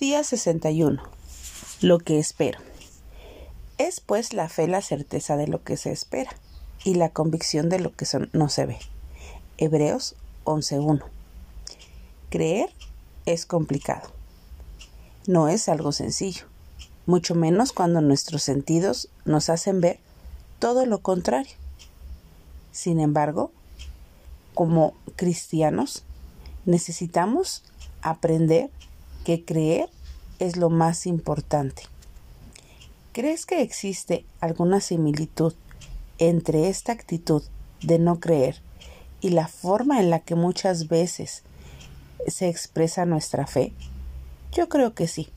Día 61. Lo que espero. Es pues la fe la certeza de lo que se espera y la convicción de lo que no se ve. Hebreos 11.1. Creer es complicado. No es algo sencillo, mucho menos cuando nuestros sentidos nos hacen ver todo lo contrario. Sin embargo, como cristianos, necesitamos aprender que creer es lo más importante. ¿Crees que existe alguna similitud entre esta actitud de no creer y la forma en la que muchas veces se expresa nuestra fe? Yo creo que sí.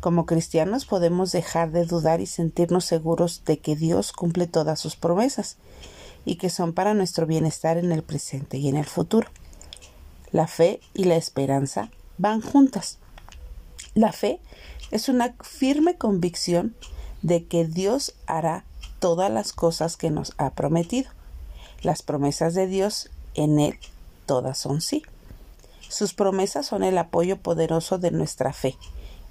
Como cristianos podemos dejar de dudar y sentirnos seguros de que Dios cumple todas sus promesas y que son para nuestro bienestar en el presente y en el futuro. La fe y la esperanza van juntas. La fe es una firme convicción de que Dios hará todas las cosas que nos ha prometido. Las promesas de Dios en Él todas son sí. Sus promesas son el apoyo poderoso de nuestra fe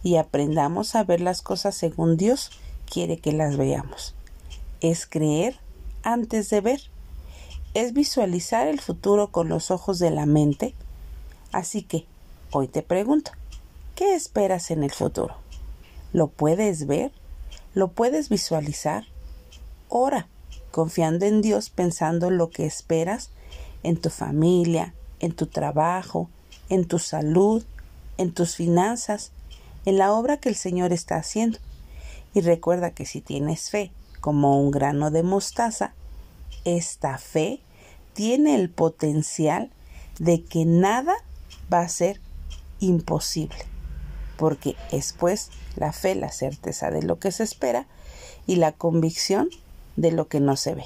y aprendamos a ver las cosas según Dios quiere que las veamos. Es creer antes de ver. Es visualizar el futuro con los ojos de la mente. Así que, hoy te pregunto, ¿Qué esperas en el futuro? ¿Lo puedes ver? ¿Lo puedes visualizar? Ora, confiando en Dios, pensando lo que esperas en tu familia, en tu trabajo, en tu salud, en tus finanzas, en la obra que el Señor está haciendo. Y recuerda que si tienes fe como un grano de mostaza, esta fe tiene el potencial de que nada va a ser imposible porque es pues la fe la certeza de lo que se espera y la convicción de lo que no se ve.